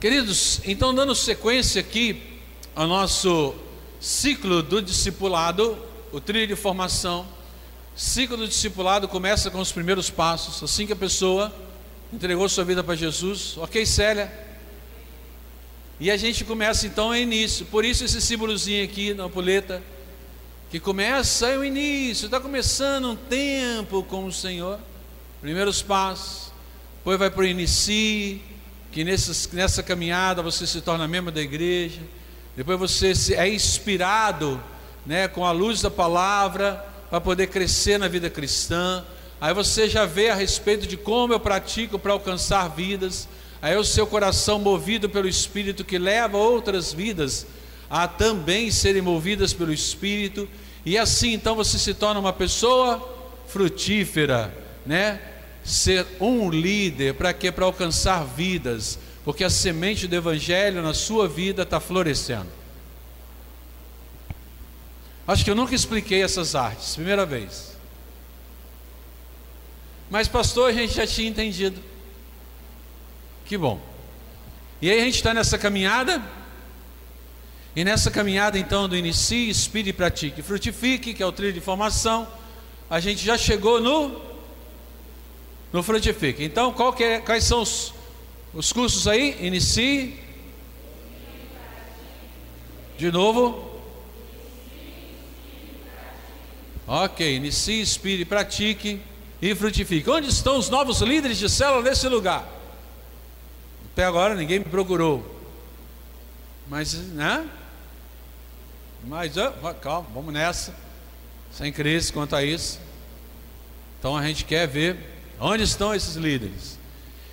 Queridos, então dando sequência aqui ao nosso ciclo do discipulado, o trilho de formação, ciclo do discipulado começa com os primeiros passos, assim que a pessoa entregou sua vida para Jesus, ok, Célia? E a gente começa então a início, por isso esse símbolozinho aqui na puleta, que começa é o início, está começando um tempo com o Senhor, primeiros passos, depois vai para o inicie, que nessa, nessa caminhada você se torna membro da igreja, depois você é inspirado né, com a luz da palavra para poder crescer na vida cristã. Aí você já vê a respeito de como eu pratico para alcançar vidas. Aí o seu coração movido pelo Espírito que leva outras vidas a também serem movidas pelo Espírito. E assim então você se torna uma pessoa frutífera, né? Ser um líder para quê? Para alcançar vidas, porque a semente do Evangelho na sua vida está florescendo. Acho que eu nunca expliquei essas artes, primeira vez. Mas, pastor, a gente já tinha entendido. Que bom. E aí a gente está nessa caminhada. E nessa caminhada, então, do inicie, inspire e pratique. Frutifique, que é o trilho de formação. A gente já chegou no no Frutifique. Então, é, quais são os, os cursos aí? Inicie. De novo. Ok, inicie, inspire, pratique e frutifique. Onde estão os novos líderes de célula nesse lugar? Até agora ninguém me procurou. Mas, né? Mas, calma, vamos nessa. Sem crise quanto a isso. Então a gente quer ver Onde estão esses líderes?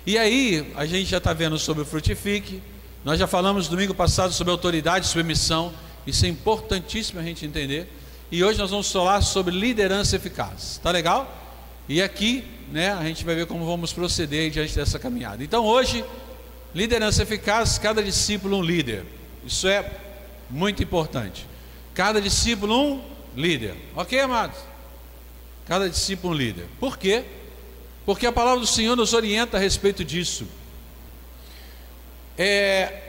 E aí, a gente já está vendo sobre o frutifique. Nós já falamos domingo passado sobre autoridade, sobre missão. Isso é importantíssimo a gente entender. E hoje nós vamos falar sobre liderança eficaz. Tá legal? E aqui, né, a gente vai ver como vamos proceder diante dessa caminhada. Então, hoje, liderança eficaz, cada discípulo um líder. Isso é muito importante. Cada discípulo um líder. OK, amados? Cada discípulo um líder. Por quê? Porque a palavra do Senhor nos orienta a respeito disso. É,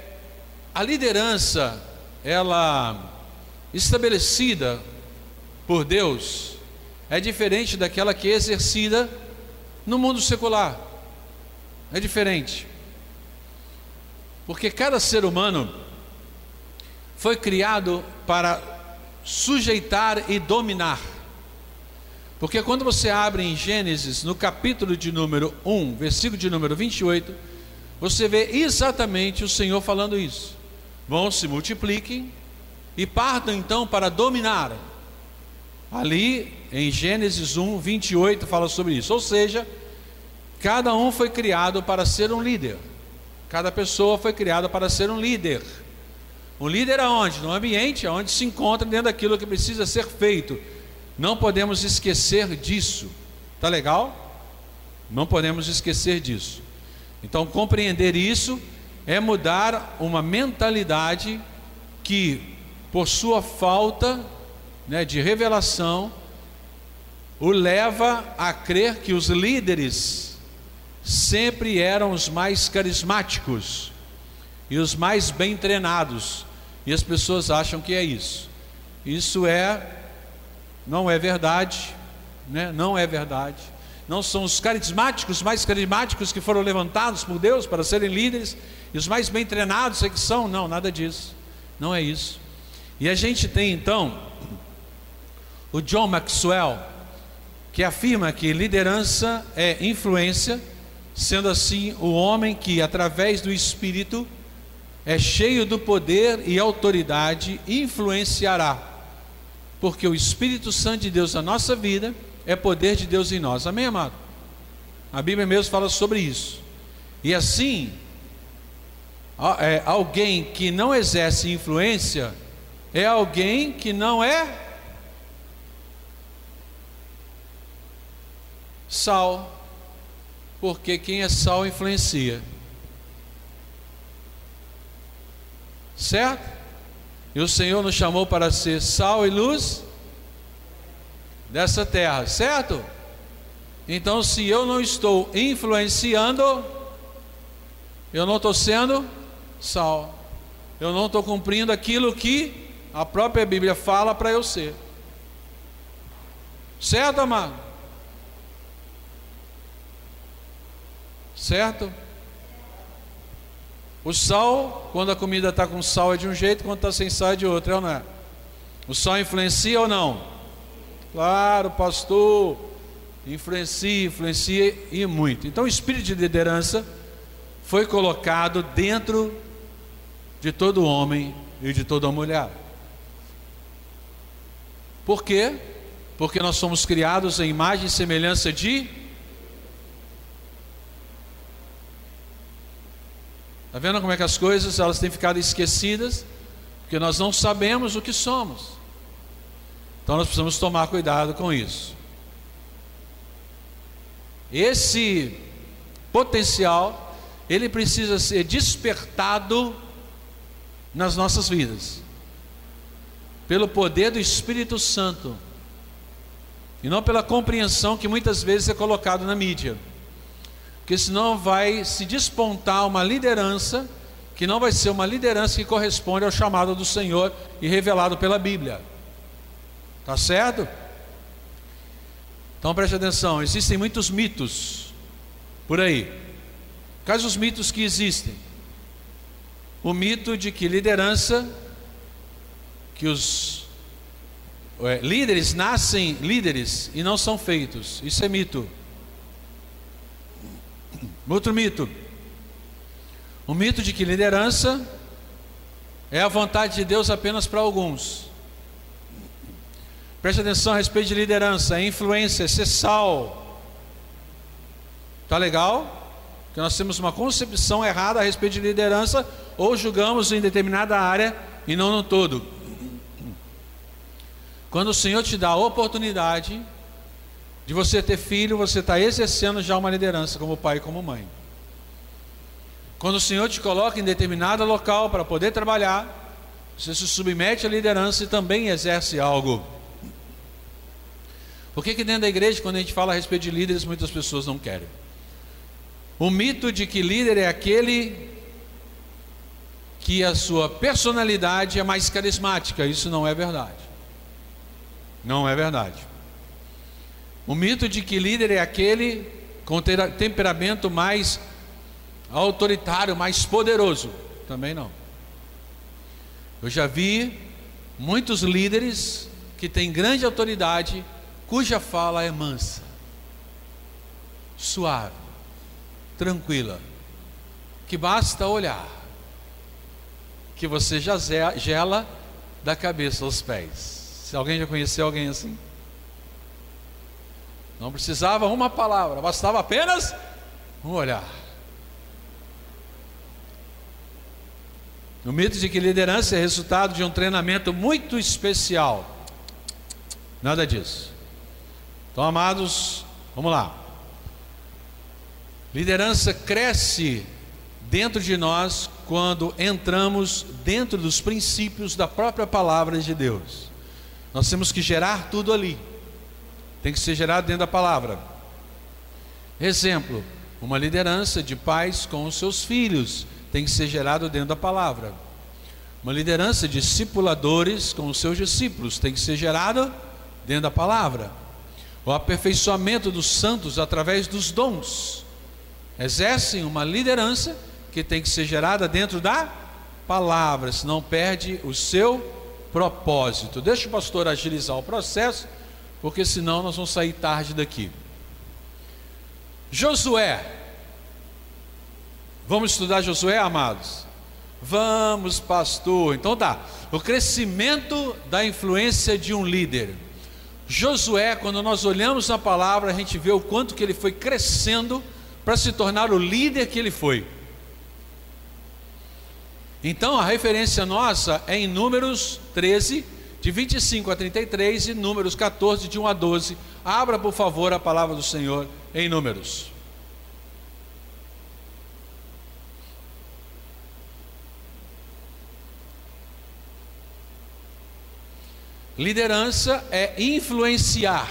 a liderança, ela estabelecida por Deus, é diferente daquela que é exercida no mundo secular. É diferente. Porque cada ser humano foi criado para sujeitar e dominar. Porque quando você abre em Gênesis, no capítulo de número 1, versículo de número 28, você vê exatamente o Senhor falando isso. Vão se multipliquem e partam então para dominar. Ali em Gênesis 1, 28 fala sobre isso. Ou seja, cada um foi criado para ser um líder. Cada pessoa foi criada para ser um líder. Um líder aonde? No ambiente onde se encontra dentro daquilo que precisa ser feito não podemos esquecer disso. Tá legal? Não podemos esquecer disso. Então, compreender isso é mudar uma mentalidade que, por sua falta né, de revelação, o leva a crer que os líderes sempre eram os mais carismáticos e os mais bem treinados, e as pessoas acham que é isso. Isso é não é verdade, né? não é verdade. Não são os carismáticos, mais carismáticos que foram levantados por Deus para serem líderes, e os mais bem treinados é que são, não, nada disso. Não é isso. E a gente tem então o John Maxwell, que afirma que liderança é influência, sendo assim o homem que, através do Espírito, é cheio do poder e autoridade, influenciará porque o Espírito Santo de Deus na nossa vida é poder de Deus em nós. Amém, amado? A Bíblia mesmo fala sobre isso. E assim, é, alguém que não exerce influência é alguém que não é sal. Porque quem é sal influencia. Certo? E o Senhor nos chamou para ser sal e luz dessa terra, certo? Então, se eu não estou influenciando, eu não estou sendo sal. Eu não estou cumprindo aquilo que a própria Bíblia fala para eu ser. Certo, amado? Certo? O sal, quando a comida está com sal é de um jeito, quando está sem sal é de outro, é ou não é? O sal influencia ou não? Claro, pastor. Influencia, influencia e muito. Então o espírito de liderança foi colocado dentro de todo homem e de toda mulher. Por quê? Porque nós somos criados em imagem e semelhança de Está vendo como é que as coisas elas têm ficado esquecidas? Porque nós não sabemos o que somos. Então nós precisamos tomar cuidado com isso. Esse potencial, ele precisa ser despertado nas nossas vidas, pelo poder do Espírito Santo, e não pela compreensão que muitas vezes é colocado na mídia porque senão vai se despontar uma liderança que não vai ser uma liderança que corresponde ao chamado do Senhor e revelado pela Bíblia. Tá certo? Então preste atenção, existem muitos mitos por aí. Quais os mitos que existem? O mito de que liderança, que os é, líderes nascem líderes e não são feitos. Isso é mito. Outro mito. O mito de que liderança é a vontade de Deus apenas para alguns. Preste atenção a respeito de liderança, influência, ser sal. Tá legal? Que nós temos uma concepção errada a respeito de liderança ou julgamos em determinada área e não no todo. Quando o Senhor te dá a oportunidade de você ter filho, você está exercendo já uma liderança como pai e como mãe. Quando o Senhor te coloca em determinado local para poder trabalhar, você se submete à liderança e também exerce algo. Por que, que dentro da igreja, quando a gente fala a respeito de líderes, muitas pessoas não querem? O mito de que líder é aquele que a sua personalidade é mais carismática, isso não é verdade. Não é verdade. O mito de que líder é aquele com temperamento mais autoritário, mais poderoso, também não. Eu já vi muitos líderes que têm grande autoridade, cuja fala é mansa, suave, tranquila, que basta olhar, que você já gela da cabeça aos pés. Se alguém já conheceu alguém assim? Não precisava uma palavra, bastava apenas um olhar. O mito de que liderança é resultado de um treinamento muito especial. Nada disso. Então, amados, vamos lá. Liderança cresce dentro de nós quando entramos dentro dos princípios da própria palavra de Deus. Nós temos que gerar tudo ali. Tem que ser gerado dentro da palavra. Exemplo, uma liderança de pais com os seus filhos tem que ser gerado dentro da palavra. Uma liderança de discipuladores com os seus discípulos tem que ser gerado dentro da palavra. O aperfeiçoamento dos santos através dos dons exercem uma liderança que tem que ser gerada dentro da palavra, senão perde o seu propósito. Deixa o pastor agilizar o processo porque senão nós vamos sair tarde daqui. Josué. Vamos estudar Josué, amados? Vamos, pastor. Então tá. O crescimento da influência de um líder. Josué, quando nós olhamos na palavra, a gente vê o quanto que ele foi crescendo para se tornar o líder que ele foi. Então a referência nossa é em Números 13, de 25 a 33 e Números 14, de 1 a 12. Abra, por favor, a palavra do Senhor em Números. Liderança é influenciar,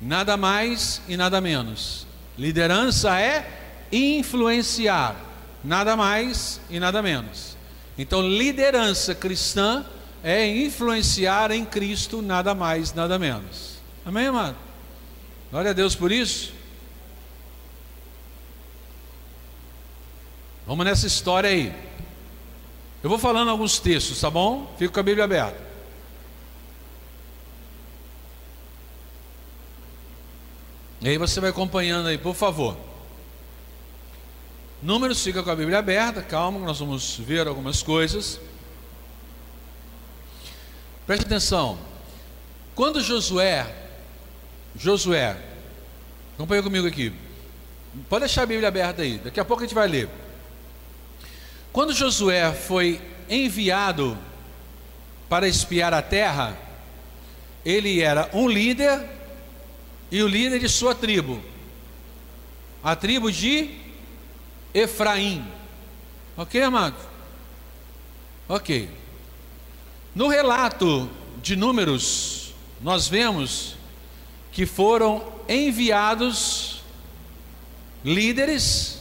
nada mais e nada menos. Liderança é influenciar, nada mais e nada menos. Então, liderança cristã é influenciar em Cristo nada mais, nada menos. Amém, amado? Glória a Deus por isso. Vamos nessa história aí. Eu vou falando alguns textos, tá bom? Fico com a Bíblia aberta. E aí você vai acompanhando aí, por favor. Números, fica com a Bíblia aberta, calma, nós vamos ver algumas coisas. Preste atenção. Quando Josué, Josué, acompanha comigo aqui. Pode deixar a Bíblia aberta aí, daqui a pouco a gente vai ler. Quando Josué foi enviado para espiar a terra, ele era um líder e o líder de sua tribo, a tribo de Efraim. Ok, amado? Ok. No relato de Números, nós vemos que foram enviados líderes,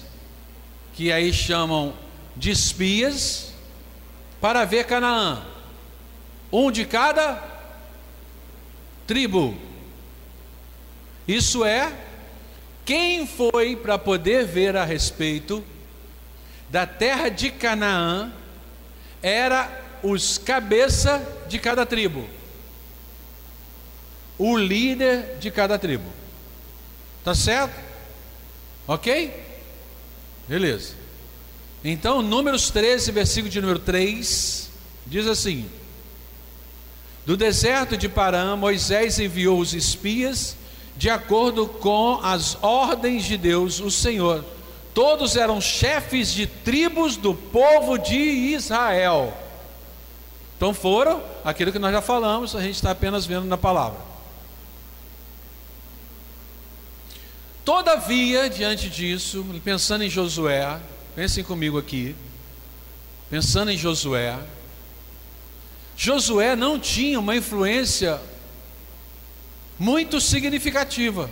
que aí chamam de espias, para ver Canaã, um de cada tribo. Isso é, quem foi para poder ver a respeito da terra de Canaã era os cabeça de cada tribo, o líder de cada tribo. Tá certo? Ok? Beleza. Então, Números 13, versículo de número 3, diz assim: Do deserto de Parã, Moisés enviou os espias de acordo com as ordens de Deus, o Senhor. Todos eram chefes de tribos do povo de Israel. Então foram aquilo que nós já falamos, a gente está apenas vendo na palavra. Todavia, diante disso, pensando em Josué, pensem comigo aqui, pensando em Josué, Josué não tinha uma influência muito significativa.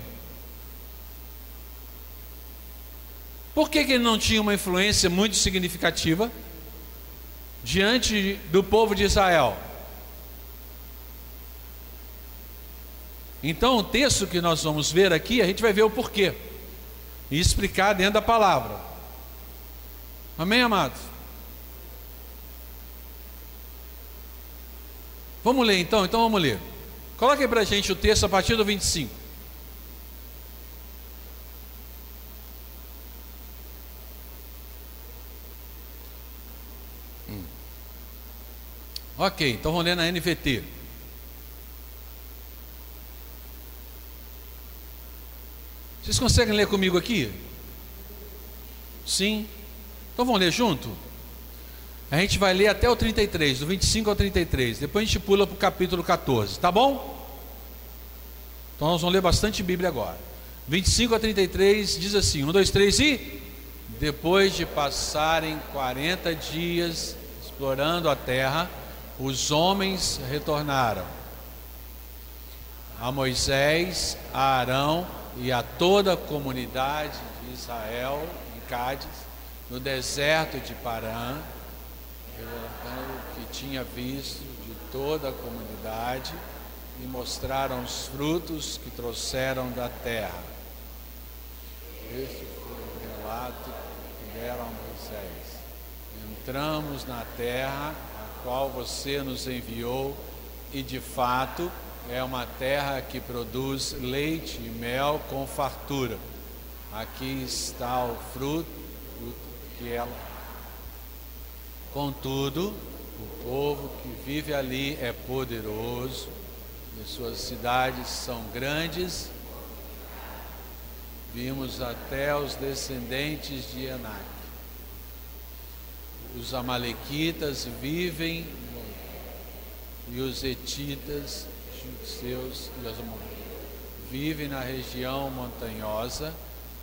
Por que, que ele não tinha uma influência muito significativa? Diante do povo de Israel. Então, o texto que nós vamos ver aqui, a gente vai ver o porquê e explicar dentro da palavra. Amém, amados? Vamos ler então? Então vamos ler. Coloque para a gente o texto a partir do 25. Ok, então vamos ler na NVT. Vocês conseguem ler comigo aqui? Sim? Então vamos ler junto? A gente vai ler até o 33, do 25 ao 33. Depois a gente pula para o capítulo 14, tá bom? Então nós vamos ler bastante Bíblia agora. 25 a 33 diz assim: 1, 2, 3 e. Depois de passarem 40 dias explorando a terra, os homens retornaram a Moisés, a Arão e a toda a comunidade de Israel em Cádiz, no deserto de Parã, relatando o que tinha visto de toda a comunidade e mostraram os frutos que trouxeram da terra. Este foi o relato que deram a Moisés. Entramos na terra qual você nos enviou, e de fato é uma terra que produz leite e mel com fartura. Aqui está o fruto que ela. Contudo, o povo que vive ali é poderoso, e suas cidades são grandes. Vimos até os descendentes de Enac os amalequitas vivem e os etitas, seus e os vivem na região montanhosa,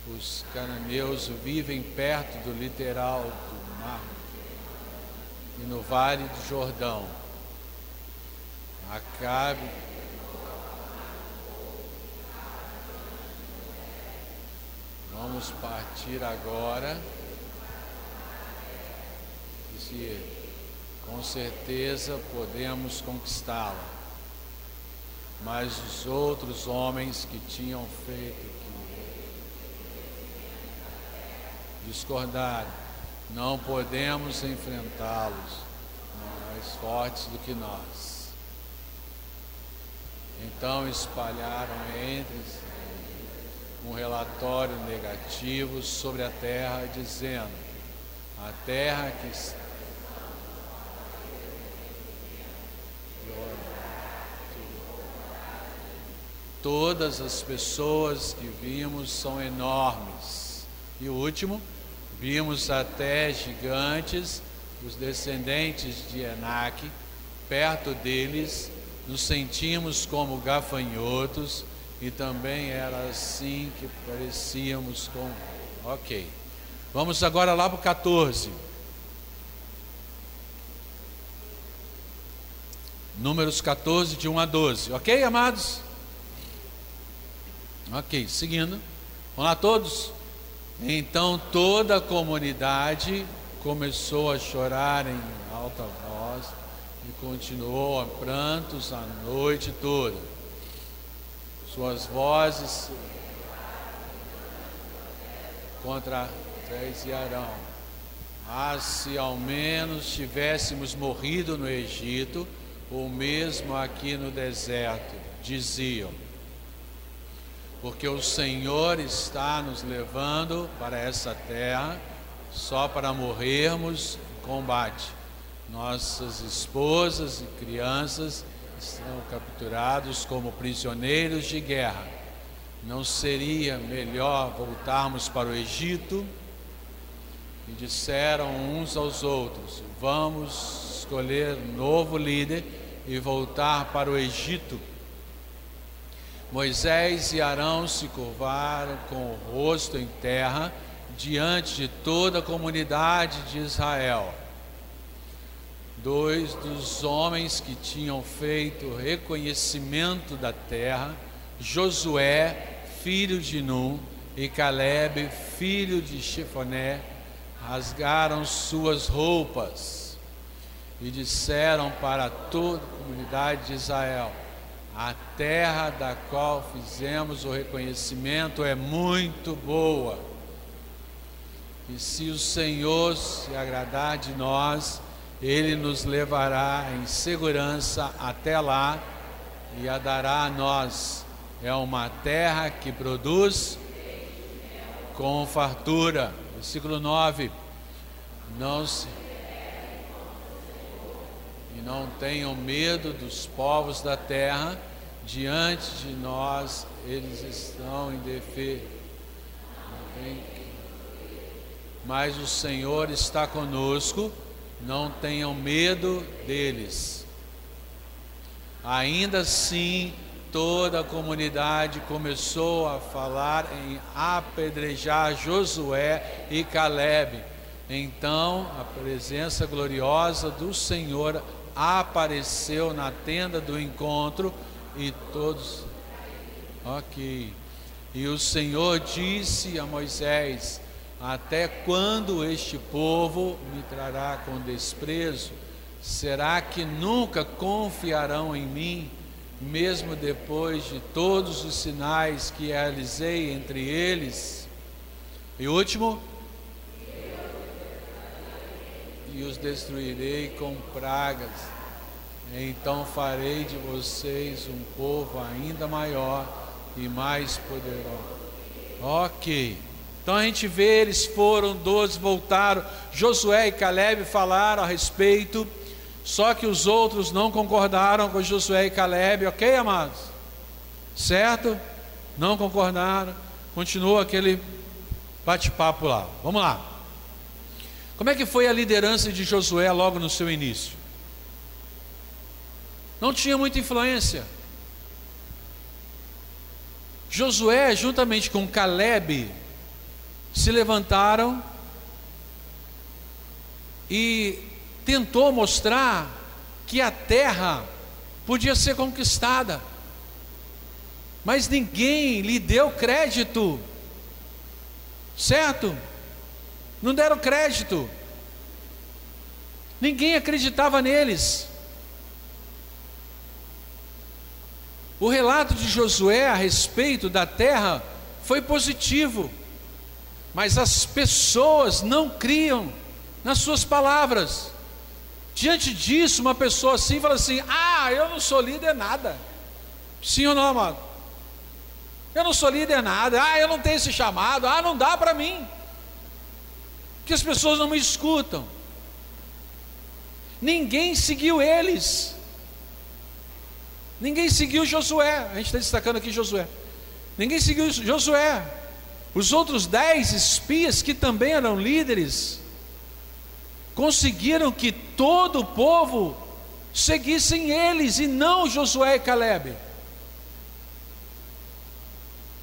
os cananeus vivem perto do litoral do mar e no vale do Jordão. Acabe Vamos partir agora ele. Com certeza podemos conquistá-la. Mas os outros homens que tinham feito discordaram, não podemos enfrentá-los, mais fortes do que nós. Então espalharam entre si um relatório negativo sobre a terra, dizendo: a terra que está Todas as pessoas que vimos são enormes. E o último, vimos até gigantes, os descendentes de Enaque, perto deles, nos sentimos como gafanhotos e também era assim que parecíamos com. Ok. Vamos agora lá para o 14. Números 14, de 1 a 12. Ok, amados? Ok, seguindo. Vamos lá todos? Então toda a comunidade começou a chorar em alta voz e continuou a prantos a noite toda. Suas vozes contra Moisés e Arão. Ah, se ao menos tivéssemos morrido no Egito, ou mesmo aqui no deserto, diziam porque o Senhor está nos levando para essa terra só para morrermos em combate. Nossas esposas e crianças estão capturados como prisioneiros de guerra. Não seria melhor voltarmos para o Egito? E disseram uns aos outros: Vamos escolher novo líder e voltar para o Egito Moisés e Arão se curvaram com o rosto em terra diante de toda a comunidade de Israel. Dois dos homens que tinham feito reconhecimento da terra, Josué, filho de Num, e Caleb, filho de Chefoné, rasgaram suas roupas e disseram para toda a comunidade de Israel: a terra da qual fizemos o reconhecimento é muito boa. E se o Senhor se agradar de nós, Ele nos levará em segurança até lá e a dará a nós. É uma terra que produz com fartura. Versículo 9. Não se não tenham medo dos povos da terra, diante de nós eles estão em defesa. Mas o Senhor está conosco, não tenham medo deles. Ainda assim, toda a comunidade começou a falar em apedrejar Josué e Caleb. Então, a presença gloriosa do Senhor apareceu na tenda do encontro e todos. Ok. E o Senhor disse a Moisés: Até quando este povo me trará com desprezo? Será que nunca confiarão em mim, mesmo depois de todos os sinais que realizei entre eles? E último, e os destruirei com pragas. Então farei de vocês um povo ainda maior e mais poderoso. Ok. Então a gente vê, eles foram, doze voltaram. Josué e Caleb falaram a respeito, só que os outros não concordaram com Josué e Caleb, ok, amados? Certo? Não concordaram. Continuou aquele bate-papo lá. Vamos lá. Como é que foi a liderança de Josué logo no seu início? Não tinha muita influência. Josué, juntamente com Caleb, se levantaram e tentou mostrar que a terra podia ser conquistada. Mas ninguém lhe deu crédito. Certo? Não deram crédito. Ninguém acreditava neles. O relato de Josué a respeito da terra foi positivo, mas as pessoas não criam nas suas palavras. Diante disso, uma pessoa assim fala assim: Ah, eu não sou líder nada. Sim ou não, amado? Eu não sou líder nada. Ah, eu não tenho esse chamado. Ah, não dá para mim. Que as pessoas não me escutam. Ninguém seguiu eles. Ninguém seguiu Josué. A gente está destacando aqui Josué. Ninguém seguiu Josué. Os outros dez espias que também eram líderes conseguiram que todo o povo seguissem eles e não Josué e Caleb.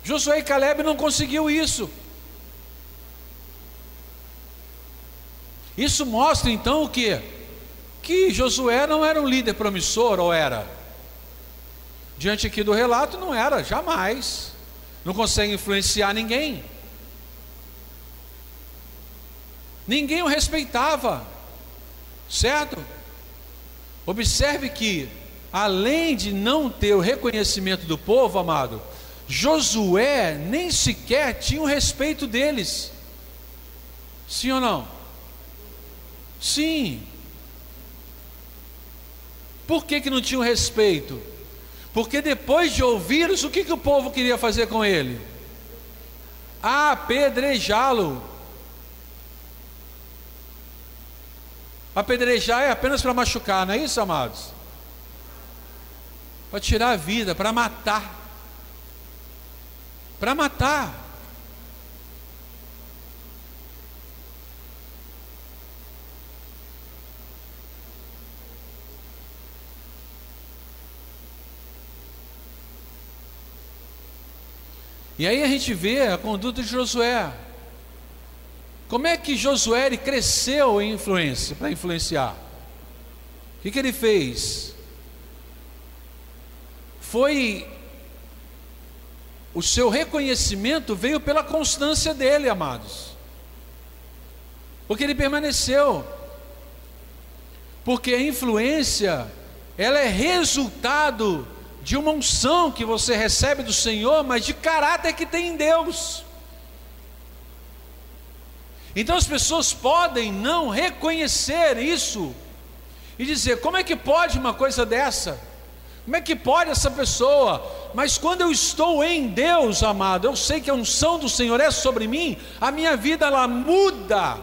Josué e Caleb não conseguiu isso. Isso mostra então o que? Que Josué não era um líder promissor, ou era? Diante aqui do relato, não era, jamais. Não consegue influenciar ninguém. Ninguém o respeitava, certo? Observe que, além de não ter o reconhecimento do povo, amado, Josué nem sequer tinha o respeito deles. Sim ou não? Sim. Por que, que não tinha o respeito? Porque depois de ouvi-los, o que, que o povo queria fazer com ele? Apedrejá-lo. Apedrejar é apenas para machucar, não é isso, amados? Para tirar a vida, para matar. Para matar. E aí a gente vê a conduta de Josué. Como é que Josué cresceu em influência, para influenciar? O que, que ele fez? Foi o seu reconhecimento veio pela constância dele, amados. Porque ele permaneceu. Porque a influência, ela é resultado de uma unção que você recebe do Senhor, mas de caráter que tem em Deus. Então as pessoas podem não reconhecer isso e dizer: como é que pode uma coisa dessa? Como é que pode essa pessoa? Mas quando eu estou em Deus, amado, eu sei que a unção do Senhor é sobre mim, a minha vida ela muda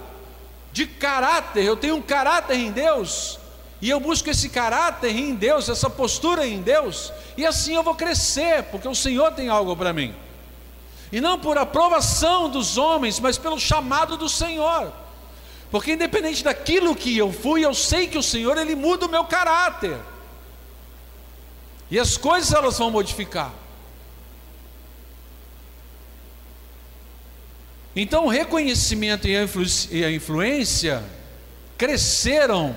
de caráter, eu tenho um caráter em Deus, e eu busco esse caráter em Deus, essa postura em Deus, e assim eu vou crescer, porque o Senhor tem algo para mim. E não por aprovação dos homens, mas pelo chamado do Senhor. Porque independente daquilo que eu fui, eu sei que o Senhor ele muda o meu caráter. E as coisas elas vão modificar. Então o reconhecimento e a influência cresceram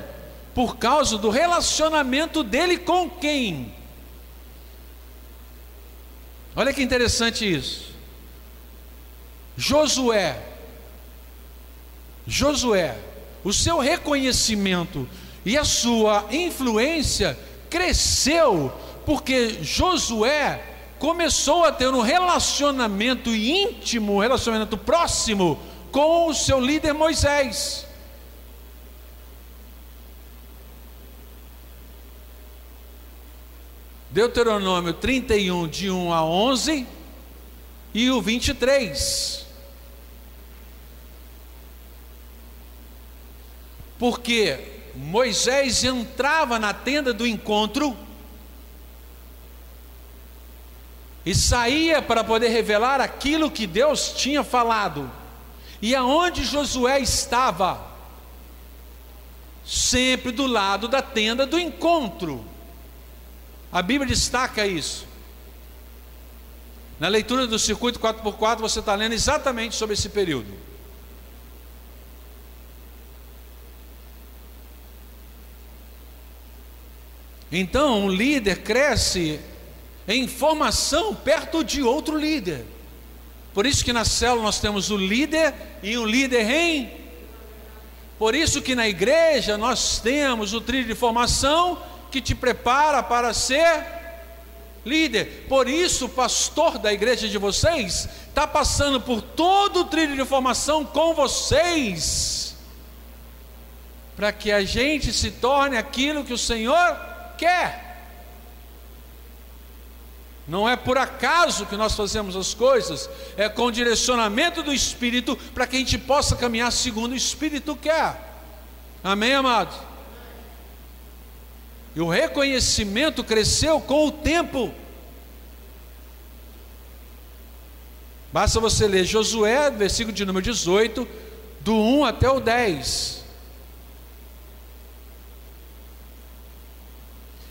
por causa do relacionamento dele com quem? Olha que interessante isso. Josué, Josué, o seu reconhecimento e a sua influência cresceu porque Josué começou a ter um relacionamento íntimo, um relacionamento próximo com o seu líder Moisés. Deuteronômio 31, de 1 a 11, e o 23. Porque Moisés entrava na tenda do encontro e saía para poder revelar aquilo que Deus tinha falado. E aonde Josué estava? Sempre do lado da tenda do encontro. A Bíblia destaca isso. Na leitura do circuito 4x4, você está lendo exatamente sobre esse período. Então, um líder cresce em formação perto de outro líder. Por isso que na célula nós temos o líder e o líder em Por isso que na igreja nós temos o trilho de formação que te prepara para ser líder. Por isso o pastor da igreja de vocês está passando por todo o trilho de formação com vocês, para que a gente se torne aquilo que o Senhor quer. Não é por acaso que nós fazemos as coisas, é com o direcionamento do Espírito para que a gente possa caminhar segundo o Espírito quer. Amém, amados? E o reconhecimento cresceu com o tempo. Basta você ler Josué, versículo de número 18, do 1 até o 10.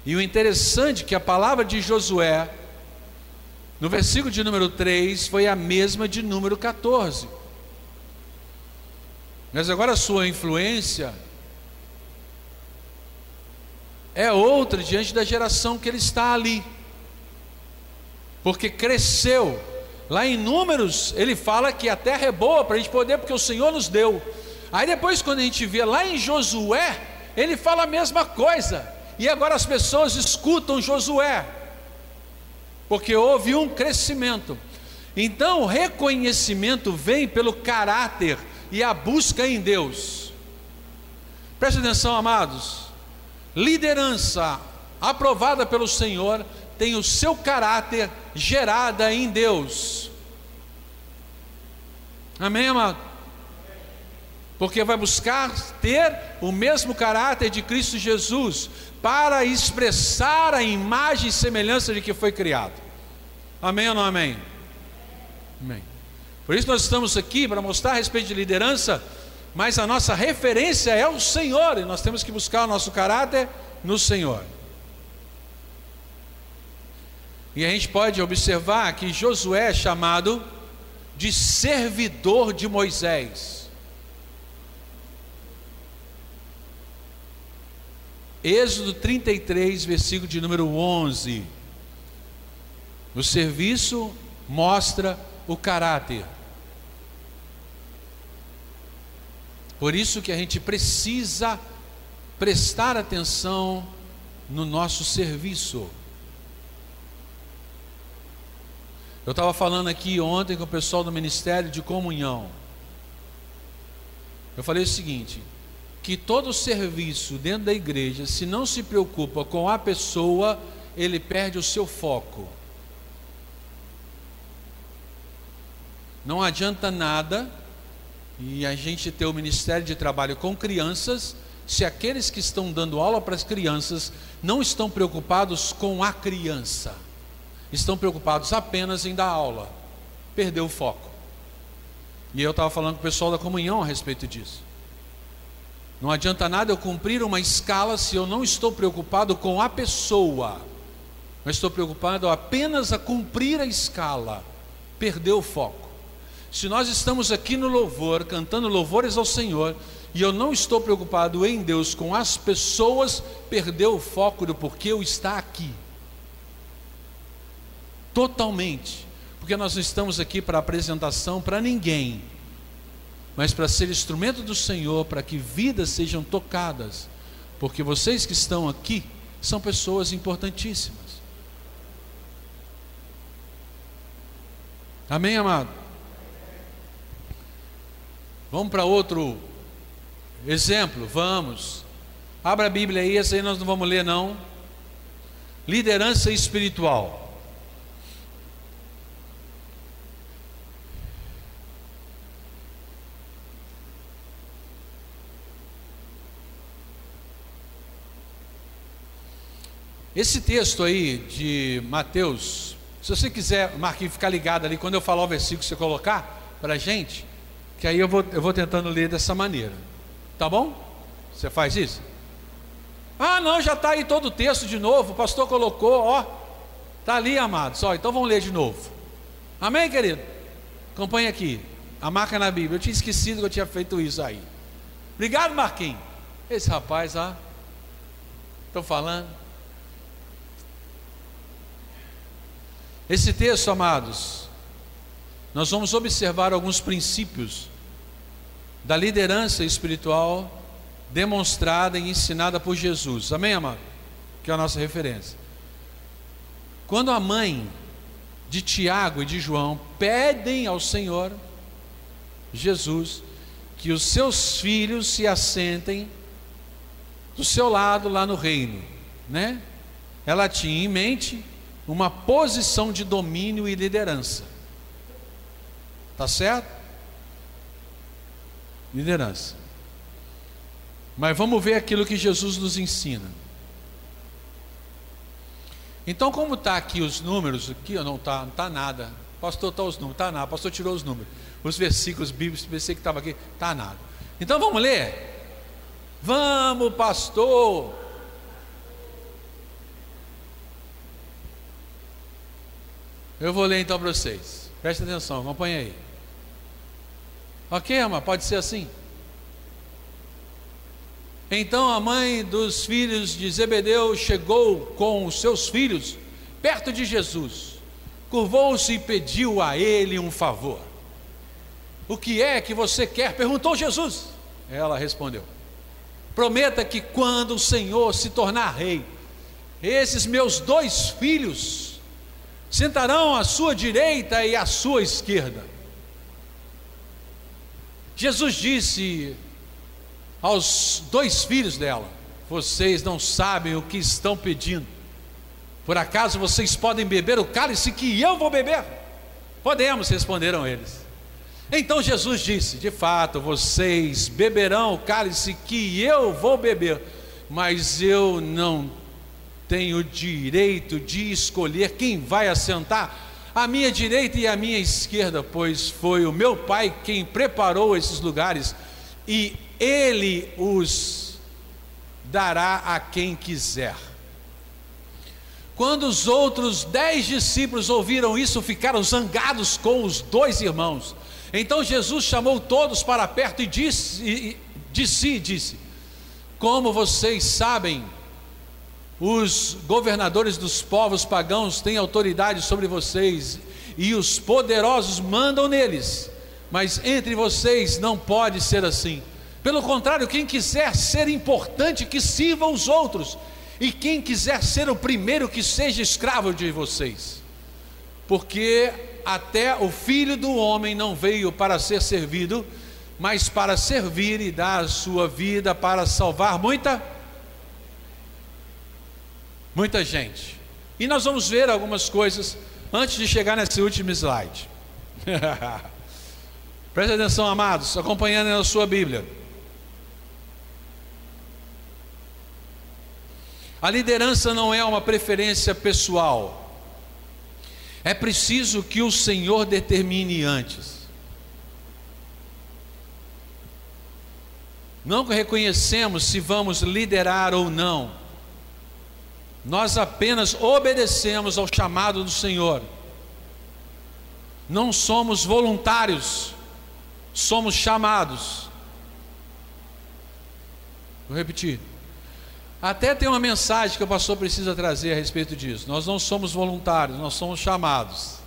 E o interessante é que a palavra de Josué, no versículo de número 3, foi a mesma de número 14. Mas agora a sua influência é outra diante da geração que ele está ali. Porque cresceu Lá em Números, ele fala que a terra é boa para a gente poder, porque o Senhor nos deu. Aí depois, quando a gente vê lá em Josué, ele fala a mesma coisa. E agora as pessoas escutam Josué, porque houve um crescimento. Então, o reconhecimento vem pelo caráter e a busca em Deus. Preste atenção, amados. Liderança aprovada pelo Senhor tem o seu caráter gerada em Deus. Amém, amado? Porque vai buscar ter o mesmo caráter de Cristo Jesus para expressar a imagem e semelhança de que foi criado. Amém ou não amém? Amém. Por isso nós estamos aqui para mostrar a respeito de liderança, mas a nossa referência é o Senhor e nós temos que buscar o nosso caráter no Senhor. E a gente pode observar que Josué é chamado de servidor de Moisés. Êxodo 33, versículo de número 11. O serviço mostra o caráter. Por isso que a gente precisa prestar atenção no nosso serviço. Eu estava falando aqui ontem com o pessoal do Ministério de Comunhão. Eu falei o seguinte: que todo serviço dentro da igreja, se não se preocupa com a pessoa, ele perde o seu foco. Não adianta nada e a gente ter o ministério de trabalho com crianças, se aqueles que estão dando aula para as crianças não estão preocupados com a criança estão preocupados apenas em dar aula, perdeu o foco. E eu estava falando com o pessoal da comunhão a respeito disso. Não adianta nada eu cumprir uma escala se eu não estou preocupado com a pessoa, mas estou preocupado apenas a cumprir a escala, perdeu o foco. Se nós estamos aqui no louvor, cantando louvores ao Senhor, e eu não estou preocupado em Deus com as pessoas, perdeu o foco do porquê eu estar aqui totalmente, porque nós não estamos aqui para apresentação para ninguém, mas para ser instrumento do Senhor, para que vidas sejam tocadas, porque vocês que estão aqui são pessoas importantíssimas. Amém, amado? Vamos para outro exemplo? Vamos. Abra a Bíblia aí, essa aí nós não vamos ler, não. Liderança espiritual. Esse texto aí de Mateus, se você quiser, Marquinhos, ficar ligado ali, quando eu falar o versículo, você colocar para a gente, que aí eu vou, eu vou tentando ler dessa maneira. Tá bom? Você faz isso? Ah, não, já está aí todo o texto de novo, o pastor colocou, ó, está ali, amados, ó, então vamos ler de novo. Amém, querido? Acompanhe aqui, a marca na Bíblia. Eu tinha esquecido que eu tinha feito isso aí. Obrigado, Marquinhos. Esse rapaz, ah, estou falando. Esse texto, amados, nós vamos observar alguns princípios da liderança espiritual demonstrada e ensinada por Jesus. Amém, amado? Que é a nossa referência. Quando a mãe de Tiago e de João pedem ao Senhor Jesus que os seus filhos se assentem do seu lado lá no reino, né? Ela tinha em mente uma posição de domínio e liderança. Tá certo? Liderança. Mas vamos ver aquilo que Jesus nos ensina. Então, como está aqui os números, aqui não está não tá nada. Pastor está os números, está nada. Pastor tirou os números. Os versículos bíblicos, pensei que estava aqui, está nada. Então vamos ler? Vamos, pastor. Eu vou ler então para vocês. Preste atenção, acompanhe aí. Ok, ama? Pode ser assim? Então a mãe dos filhos de Zebedeu chegou com os seus filhos perto de Jesus, curvou-se e pediu a ele um favor. O que é que você quer? perguntou Jesus. Ela respondeu: Prometa que quando o Senhor se tornar rei, esses meus dois filhos sentarão à sua direita e à sua esquerda. Jesus disse aos dois filhos dela: Vocês não sabem o que estão pedindo. Por acaso vocês podem beber o cálice que eu vou beber? Podemos, responderam eles. Então Jesus disse: De fato, vocês beberão o cálice que eu vou beber, mas eu não tenho direito de escolher quem vai assentar à minha direita e à minha esquerda, pois foi o meu Pai quem preparou esses lugares e ele os dará a quem quiser. Quando os outros dez discípulos ouviram isso, ficaram zangados com os dois irmãos. Então Jesus chamou todos para perto e disse, e, disse: Como vocês sabem, os governadores dos povos pagãos têm autoridade sobre vocês e os poderosos mandam neles. Mas entre vocês não pode ser assim. Pelo contrário, quem quiser ser importante, que sirva os outros, e quem quiser ser o primeiro, que seja escravo de vocês, porque até o filho do homem não veio para ser servido, mas para servir e dar a sua vida para salvar muita muita gente. E nós vamos ver algumas coisas antes de chegar nesse último slide. Preste atenção, amados, acompanhando na sua Bíblia. A liderança não é uma preferência pessoal. É preciso que o Senhor determine antes. Não reconhecemos se vamos liderar ou não. Nós apenas obedecemos ao chamado do Senhor. Não somos voluntários, somos chamados. Vou repetir. Até tem uma mensagem que o pastor precisa trazer a respeito disso. Nós não somos voluntários, nós somos chamados.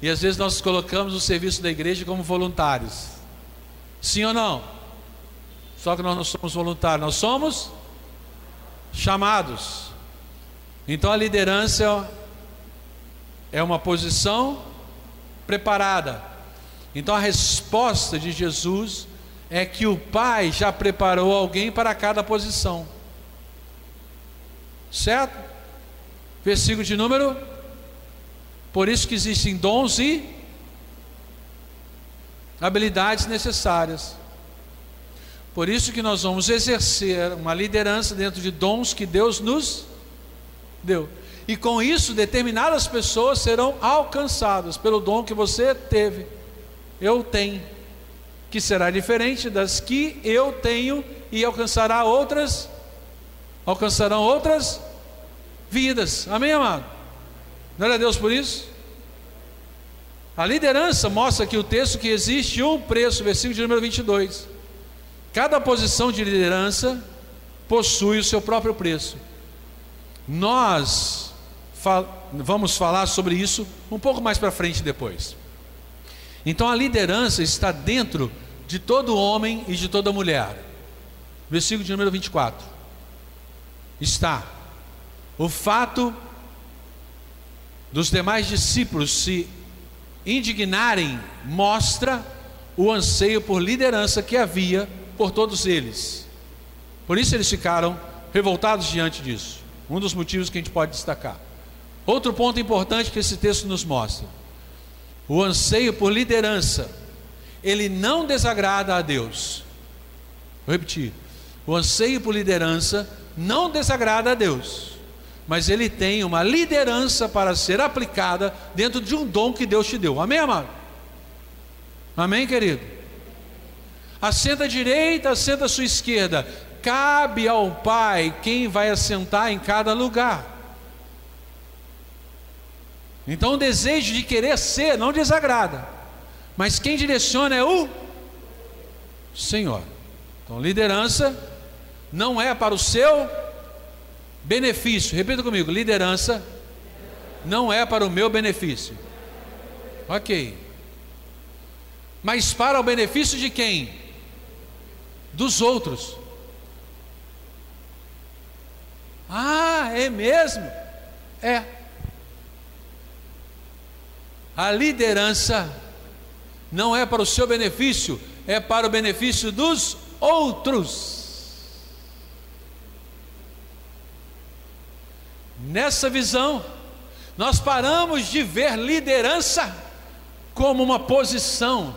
E às vezes nós colocamos o serviço da igreja como voluntários. Sim ou não? Só que nós não somos voluntários, nós somos chamados. Então a liderança é uma posição preparada. Então a resposta de Jesus é que o Pai já preparou alguém para cada posição. Certo? Versículo de número. Por isso que existem dons e habilidades necessárias. Por isso que nós vamos exercer uma liderança dentro de dons que Deus nos deu. E com isso, determinadas pessoas serão alcançadas pelo dom que você teve. Eu tenho que será diferente das que eu tenho e alcançará outras, alcançarão outras vidas. Amém, amado? Glória a Deus por isso. A liderança mostra aqui o texto que existe um preço, versículo de número 22. Cada posição de liderança possui o seu próprio preço. Nós fal vamos falar sobre isso um pouco mais para frente depois. Então a liderança está dentro de todo homem e de toda mulher. Versículo de número 24. Está o fato dos demais discípulos se indignarem mostra o anseio por liderança que havia por todos eles. Por isso eles ficaram revoltados diante disso. Um dos motivos que a gente pode destacar. Outro ponto importante que esse texto nos mostra: o anseio por liderança, ele não desagrada a Deus. Vou repetir: o anseio por liderança não desagrada a Deus, mas ele tem uma liderança para ser aplicada dentro de um dom que Deus te deu. Amém, amado? Amém, querido? Assenta à direita, assenta à sua esquerda. Cabe ao Pai quem vai assentar em cada lugar. Então o desejo de querer ser não desagrada, mas quem direciona é o Senhor. Então liderança não é para o seu benefício. Repita comigo: liderança não é para o meu benefício. Ok. Mas para o benefício de quem? Dos outros. Ah, é mesmo? É. A liderança não é para o seu benefício, é para o benefício dos outros. Nessa visão, nós paramos de ver liderança como uma posição,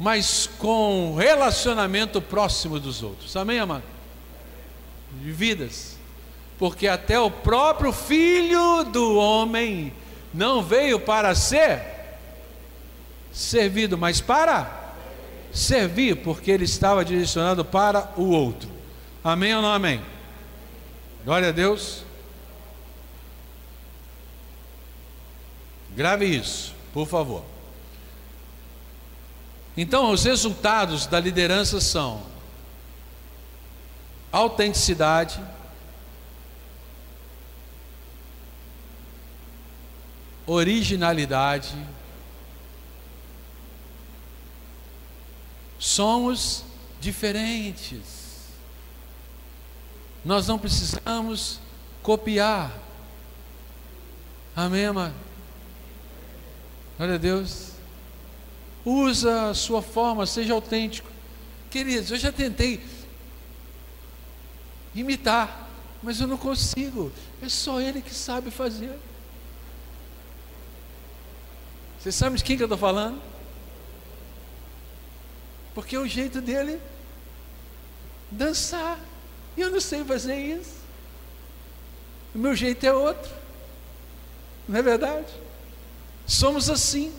mas com relacionamento próximo dos outros. Amém, amado? De vidas. Porque até o próprio filho do homem não veio para ser servido, mas para servir, porque ele estava direcionado para o outro. Amém ou não amém? Glória a Deus. Grave isso, por favor. Então, os resultados da liderança são autenticidade, originalidade. Somos diferentes. Nós não precisamos copiar. Amém, amado? Glória a Deus. Usa a sua forma, seja autêntico. Queridos, eu já tentei imitar, mas eu não consigo. É só Ele que sabe fazer. Você sabe de quem que eu estou falando? Porque é o jeito dele dançar. E eu não sei fazer isso. O meu jeito é outro. Não é verdade? Somos assim.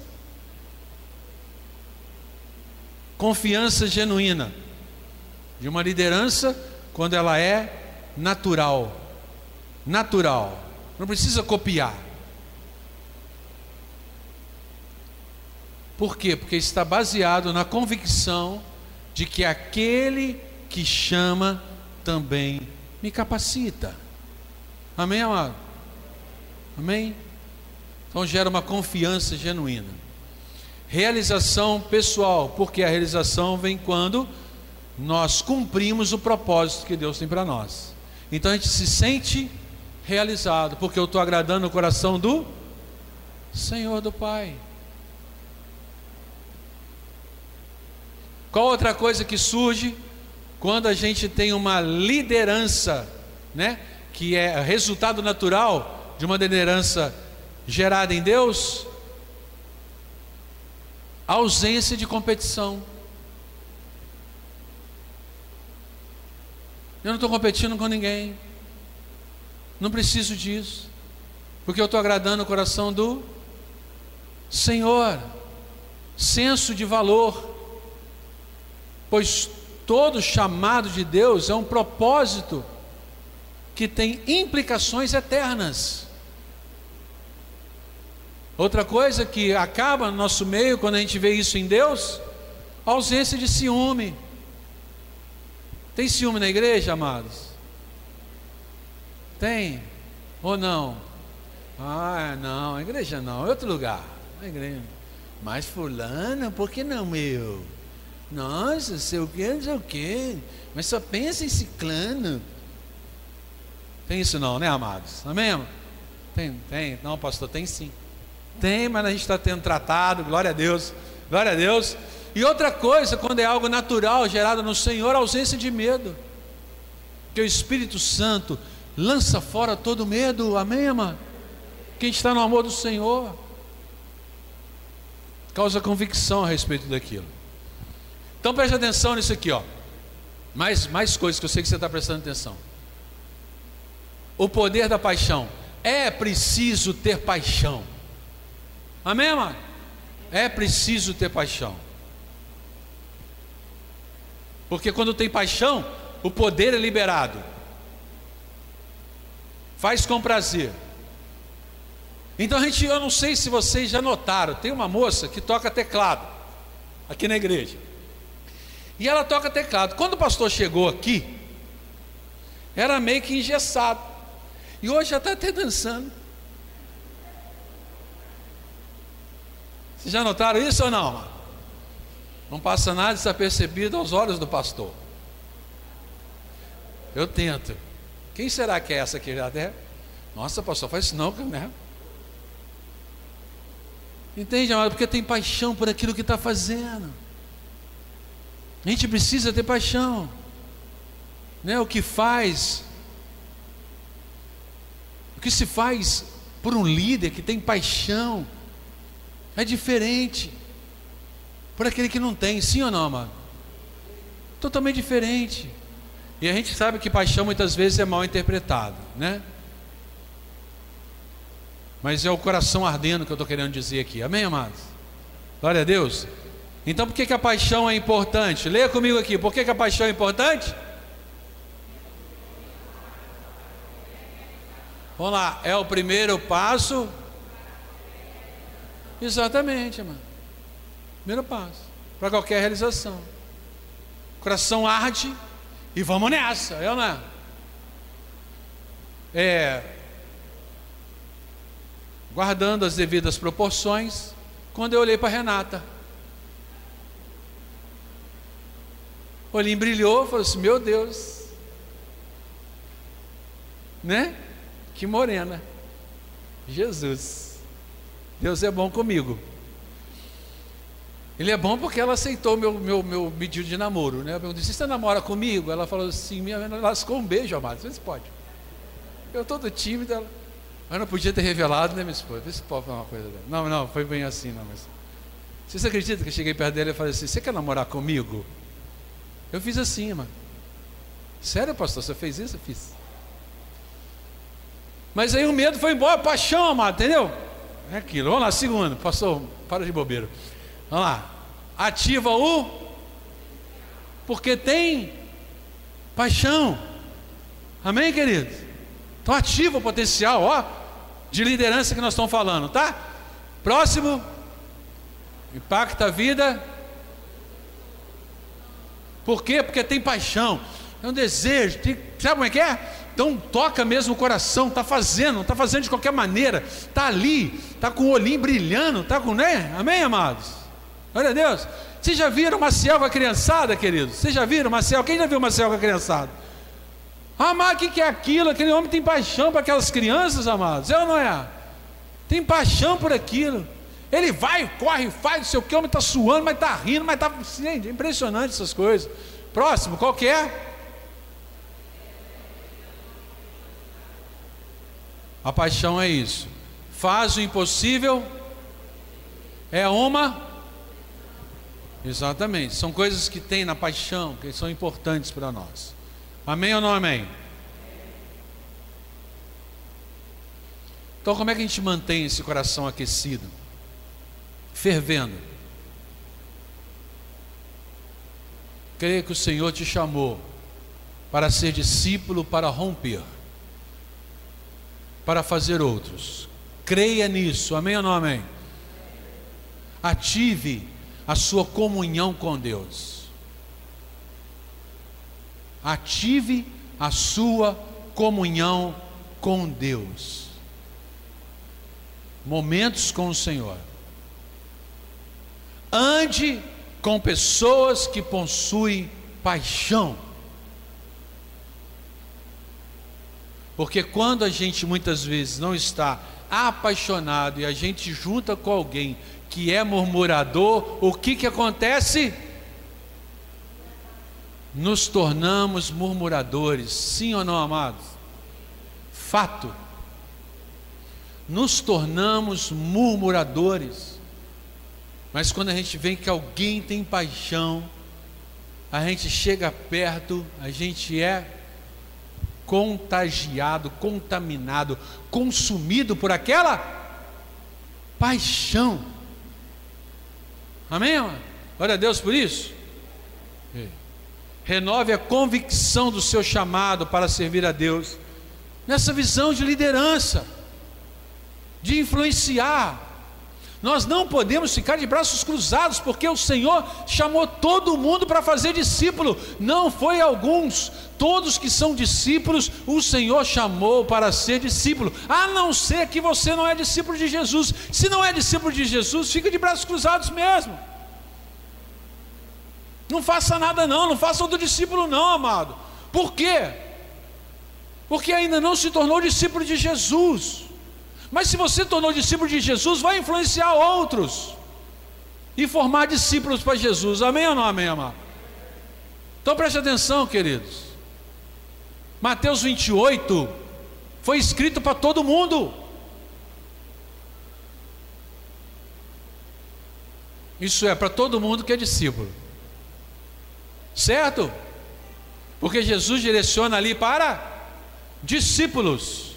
Confiança genuína de uma liderança quando ela é natural. Natural. Não precisa copiar. Por quê? Porque está baseado na convicção de que aquele que chama também me capacita. Amém, amado? Amém? Então gera uma confiança genuína. Realização pessoal, porque a realização vem quando nós cumprimos o propósito que Deus tem para nós. Então a gente se sente realizado, porque eu estou agradando o coração do Senhor do Pai. Qual outra coisa que surge quando a gente tem uma liderança, né, que é resultado natural de uma liderança gerada em Deus? Ausência de competição. Eu não estou competindo com ninguém. Não preciso disso. Porque eu estou agradando o coração do Senhor. Senso de valor pois todo chamado de Deus é um propósito que tem implicações eternas. Outra coisa que acaba no nosso meio quando a gente vê isso em Deus, ausência de ciúme. Tem ciúme na igreja, amados? Tem ou não? Ah, não, a igreja não, é outro lugar. A igreja. Mas fulano, por que não meu? Nossa, sei o que, não sei o que. Mas só pensa em ciclano. Tem isso não, né, amados? Amém? Tem, tem. Não, pastor, tem sim. Tem, mas a gente está tendo tratado, glória a Deus. Glória a Deus. E outra coisa, quando é algo natural, gerado no Senhor, ausência de medo. Que o Espírito Santo lança fora todo medo. Amém, amado? Quem está no amor do Senhor causa convicção a respeito daquilo. Então preste atenção nisso aqui, ó. Mais, mais coisas que eu sei que você está prestando atenção. O poder da paixão. É preciso ter paixão. Amém, amado? É preciso ter paixão. Porque quando tem paixão, o poder é liberado. Faz com prazer. Então a gente, eu não sei se vocês já notaram, tem uma moça que toca teclado aqui na igreja. E ela toca teclado. Quando o pastor chegou aqui, era meio que engessado. E hoje já está até dançando. Vocês já notaram isso ou não? Não passa nada desapercebido aos olhos do pastor. Eu tento. Quem será que é essa aqui já der? Nossa, pastor, faz isso não, né? Entende, amado? Porque tem paixão por aquilo que está fazendo. A gente precisa ter paixão. Né? O que faz, o que se faz por um líder que tem paixão, é diferente por aquele que não tem, sim ou não, amado? Totalmente diferente. E a gente sabe que paixão muitas vezes é mal interpretado, né? Mas é o coração ardendo que eu estou querendo dizer aqui, amém, amados? Glória a Deus. Então por que, que a paixão é importante? Leia comigo aqui, por que, que a paixão é importante? Vamos lá, é o primeiro passo Exatamente, mano. Primeiro passo para qualquer realização. Coração arde e vamos nessa, é não é? É, guardando as devidas proporções, quando eu olhei para Renata, o olhinho brilhou, falou assim: Meu Deus, né? Que morena, Jesus. Deus é bom comigo. Ele é bom porque ela aceitou meu, meu, meu pedido de namoro. Né? Eu perguntei, você namora comigo? Ela falou assim, minha ela lascou um beijo, amado. Você pode. Eu todo tímido, ela. Mas não podia ter revelado, né, minha esposa? Vê se pode falar uma coisa dela. Não, não, foi bem assim, não. Mas... Você acredita que eu cheguei perto dela e falei assim, você quer namorar comigo? Eu fiz assim, mano. Sério, pastor, você fez isso? Eu fiz. Mas aí o medo foi embora, paixão, amado, entendeu? É aquilo. Vamos lá, segundo. Pastor, para de bobeira. Vamos lá. Ativa o. Porque tem paixão. Amém, queridos? Então ativa o potencial, ó, de liderança que nós estamos falando, tá? Próximo. Impacta a vida. Por quê? Porque tem paixão. É um desejo. Tem, sabe como é que é? Então toca mesmo o coração, está fazendo, está fazendo de qualquer maneira, está ali, está com o olhinho brilhando, está com, né? Amém, amados? Glória a Deus. Vocês já viram Maciel com a criançada, queridos? Vocês já viram Maciel? Quem já viu Maciel com a criançada? Ah, mas o que, que é aquilo? Aquele homem tem paixão para aquelas crianças, amados. É ou não é? Tem paixão por aquilo. Ele vai, corre, faz, não sei o que, o homem está suando, mas está rindo, mas está. É impressionante essas coisas. Próximo, qual que é? A paixão é isso. Faz o impossível. É uma. Exatamente. São coisas que tem na paixão que são importantes para nós. Amém ou não amém? Então, como é que a gente mantém esse coração aquecido? Fervendo. Creia que o Senhor te chamou para ser discípulo, para romper para fazer outros. Creia nisso, amém ou não amém? Ative a sua comunhão com Deus. Ative a sua comunhão com Deus. Momentos com o Senhor. Ande com pessoas que possuem paixão. Porque quando a gente muitas vezes não está apaixonado e a gente junta com alguém que é murmurador, o que que acontece? Nos tornamos murmuradores, sim ou não, amados? Fato. Nos tornamos murmuradores. Mas quando a gente vê que alguém tem paixão, a gente chega perto, a gente é contagiado, contaminado, consumido por aquela paixão. Amém? Glória a Deus por isso. Renove a convicção do seu chamado para servir a Deus, nessa visão de liderança, de influenciar, nós não podemos ficar de braços cruzados, porque o Senhor chamou todo mundo para fazer discípulo, não foi alguns, todos que são discípulos, o Senhor chamou para ser discípulo, a não ser que você não é discípulo de Jesus. Se não é discípulo de Jesus, fica de braços cruzados mesmo. Não faça nada, não, não faça outro discípulo, não, amado. Por quê? Porque ainda não se tornou discípulo de Jesus. Mas se você tornou discípulo de Jesus, vai influenciar outros e formar discípulos para Jesus. Amém ou não amém, amado? Então preste atenção, queridos. Mateus 28 foi escrito para todo mundo. Isso é para todo mundo que é discípulo. Certo? Porque Jesus direciona ali para discípulos.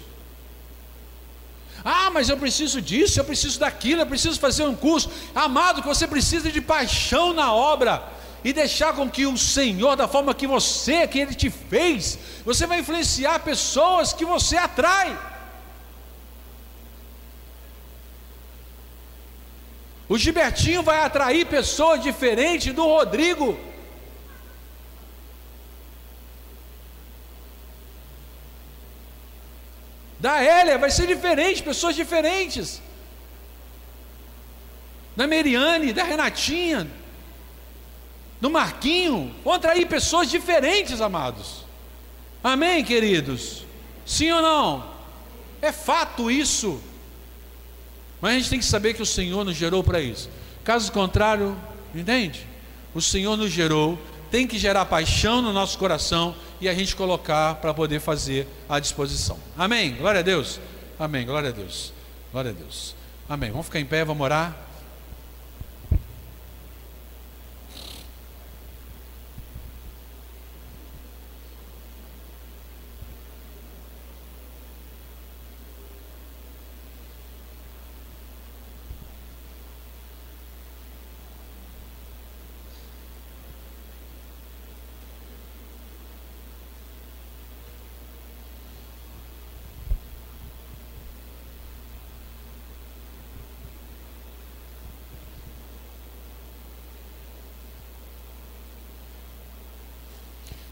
Ah, mas eu preciso disso, eu preciso daquilo, eu preciso fazer um curso. Amado, que você precisa de paixão na obra e deixar com que o Senhor, da forma que você, que Ele te fez, você vai influenciar pessoas que você atrai. O Gilbertinho vai atrair pessoas diferentes do Rodrigo. Da Hélia vai ser diferente, pessoas diferentes. Da Meriane, da Renatinha, do Marquinho, vão atrair pessoas diferentes, amados. Amém, queridos? Sim ou não? É fato isso. Mas a gente tem que saber que o Senhor nos gerou para isso. Caso contrário, entende? O Senhor nos gerou, tem que gerar paixão no nosso coração e a gente colocar para poder fazer à disposição. Amém? Glória a Deus. Amém. Glória a Deus. Glória a Deus. Amém. Vamos ficar em pé, vamos orar.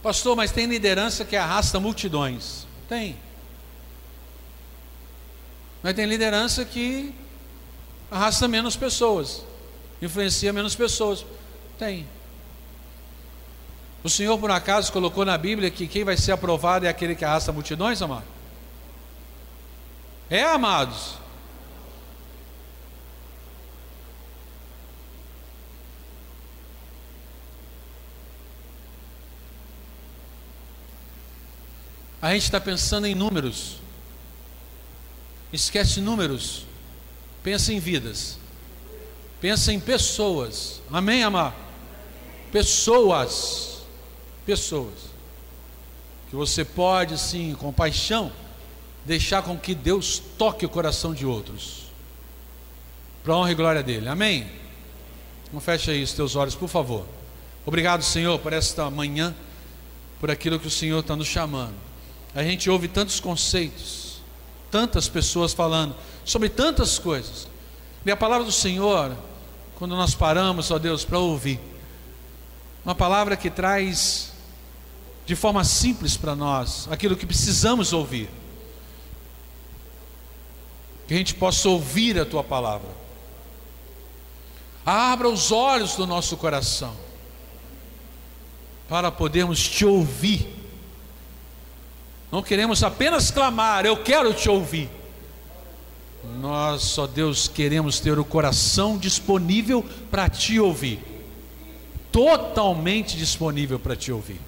Pastor, mas tem liderança que arrasta multidões. Tem. Mas tem liderança que arrasta menos pessoas, influencia menos pessoas. Tem. O Senhor, por acaso, colocou na Bíblia que quem vai ser aprovado é aquele que arrasta multidões, amado? É, amados. A gente está pensando em números. Esquece números. Pensa em vidas. Pensa em pessoas. Amém, amar? Pessoas. Pessoas. Que você pode, sim, com paixão, deixar com que Deus toque o coração de outros. Para honra e glória dele. Amém? Então fecha aí os teus olhos, por favor. Obrigado, Senhor, por esta manhã, por aquilo que o Senhor está nos chamando. A gente ouve tantos conceitos, tantas pessoas falando sobre tantas coisas. E a palavra do Senhor, quando nós paramos, ó Deus, para ouvir, uma palavra que traz de forma simples para nós aquilo que precisamos ouvir. Que a gente possa ouvir a tua palavra. Abra os olhos do nosso coração para podermos te ouvir. Não queremos apenas clamar, eu quero te ouvir. Nós, só Deus, queremos ter o coração disponível para te ouvir. Totalmente disponível para te ouvir.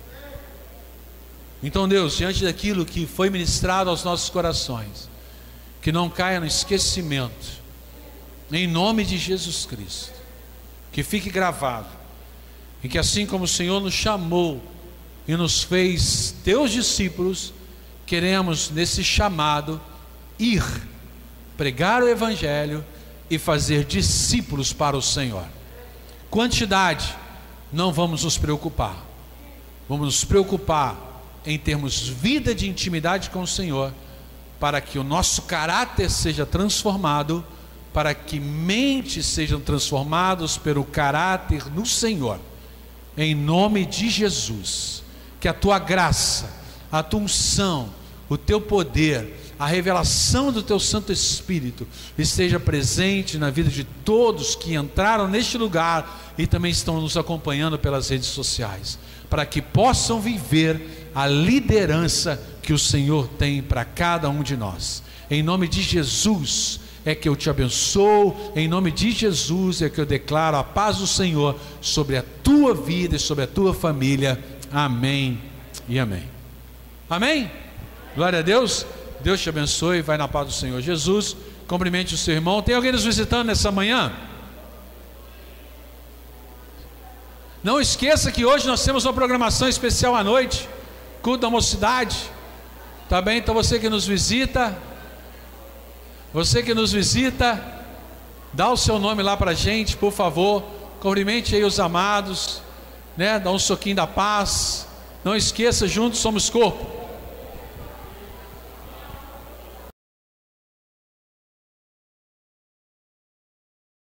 Então, Deus, diante daquilo que foi ministrado aos nossos corações, que não caia no esquecimento, em nome de Jesus Cristo, que fique gravado, e que assim como o Senhor nos chamou e nos fez teus discípulos, queremos nesse chamado ir, pregar o Evangelho e fazer discípulos para o Senhor. Quantidade, não vamos nos preocupar, vamos nos preocupar em termos vida de intimidade com o Senhor, para que o nosso caráter seja transformado, para que mentes sejam transformados pelo caráter no Senhor, em nome de Jesus. Que a tua graça, a tua unção, o teu poder, a revelação do teu Santo Espírito esteja presente na vida de todos que entraram neste lugar e também estão nos acompanhando pelas redes sociais, para que possam viver a liderança que o Senhor tem para cada um de nós. Em nome de Jesus é que eu te abençoo, em nome de Jesus é que eu declaro a paz do Senhor sobre a tua vida e sobre a tua família. Amém e amém. Amém? Glória a Deus. Deus te abençoe. Vai na paz do Senhor Jesus. Cumprimente o seu irmão. Tem alguém nos visitando nessa manhã? Não esqueça que hoje nós temos uma programação especial à noite culto da mocidade. Tá bem? Então você que nos visita, você que nos visita, dá o seu nome lá para gente, por favor. Cumprimente aí os amados, né? Dá um soquinho da paz. Não esqueça, juntos somos corpo.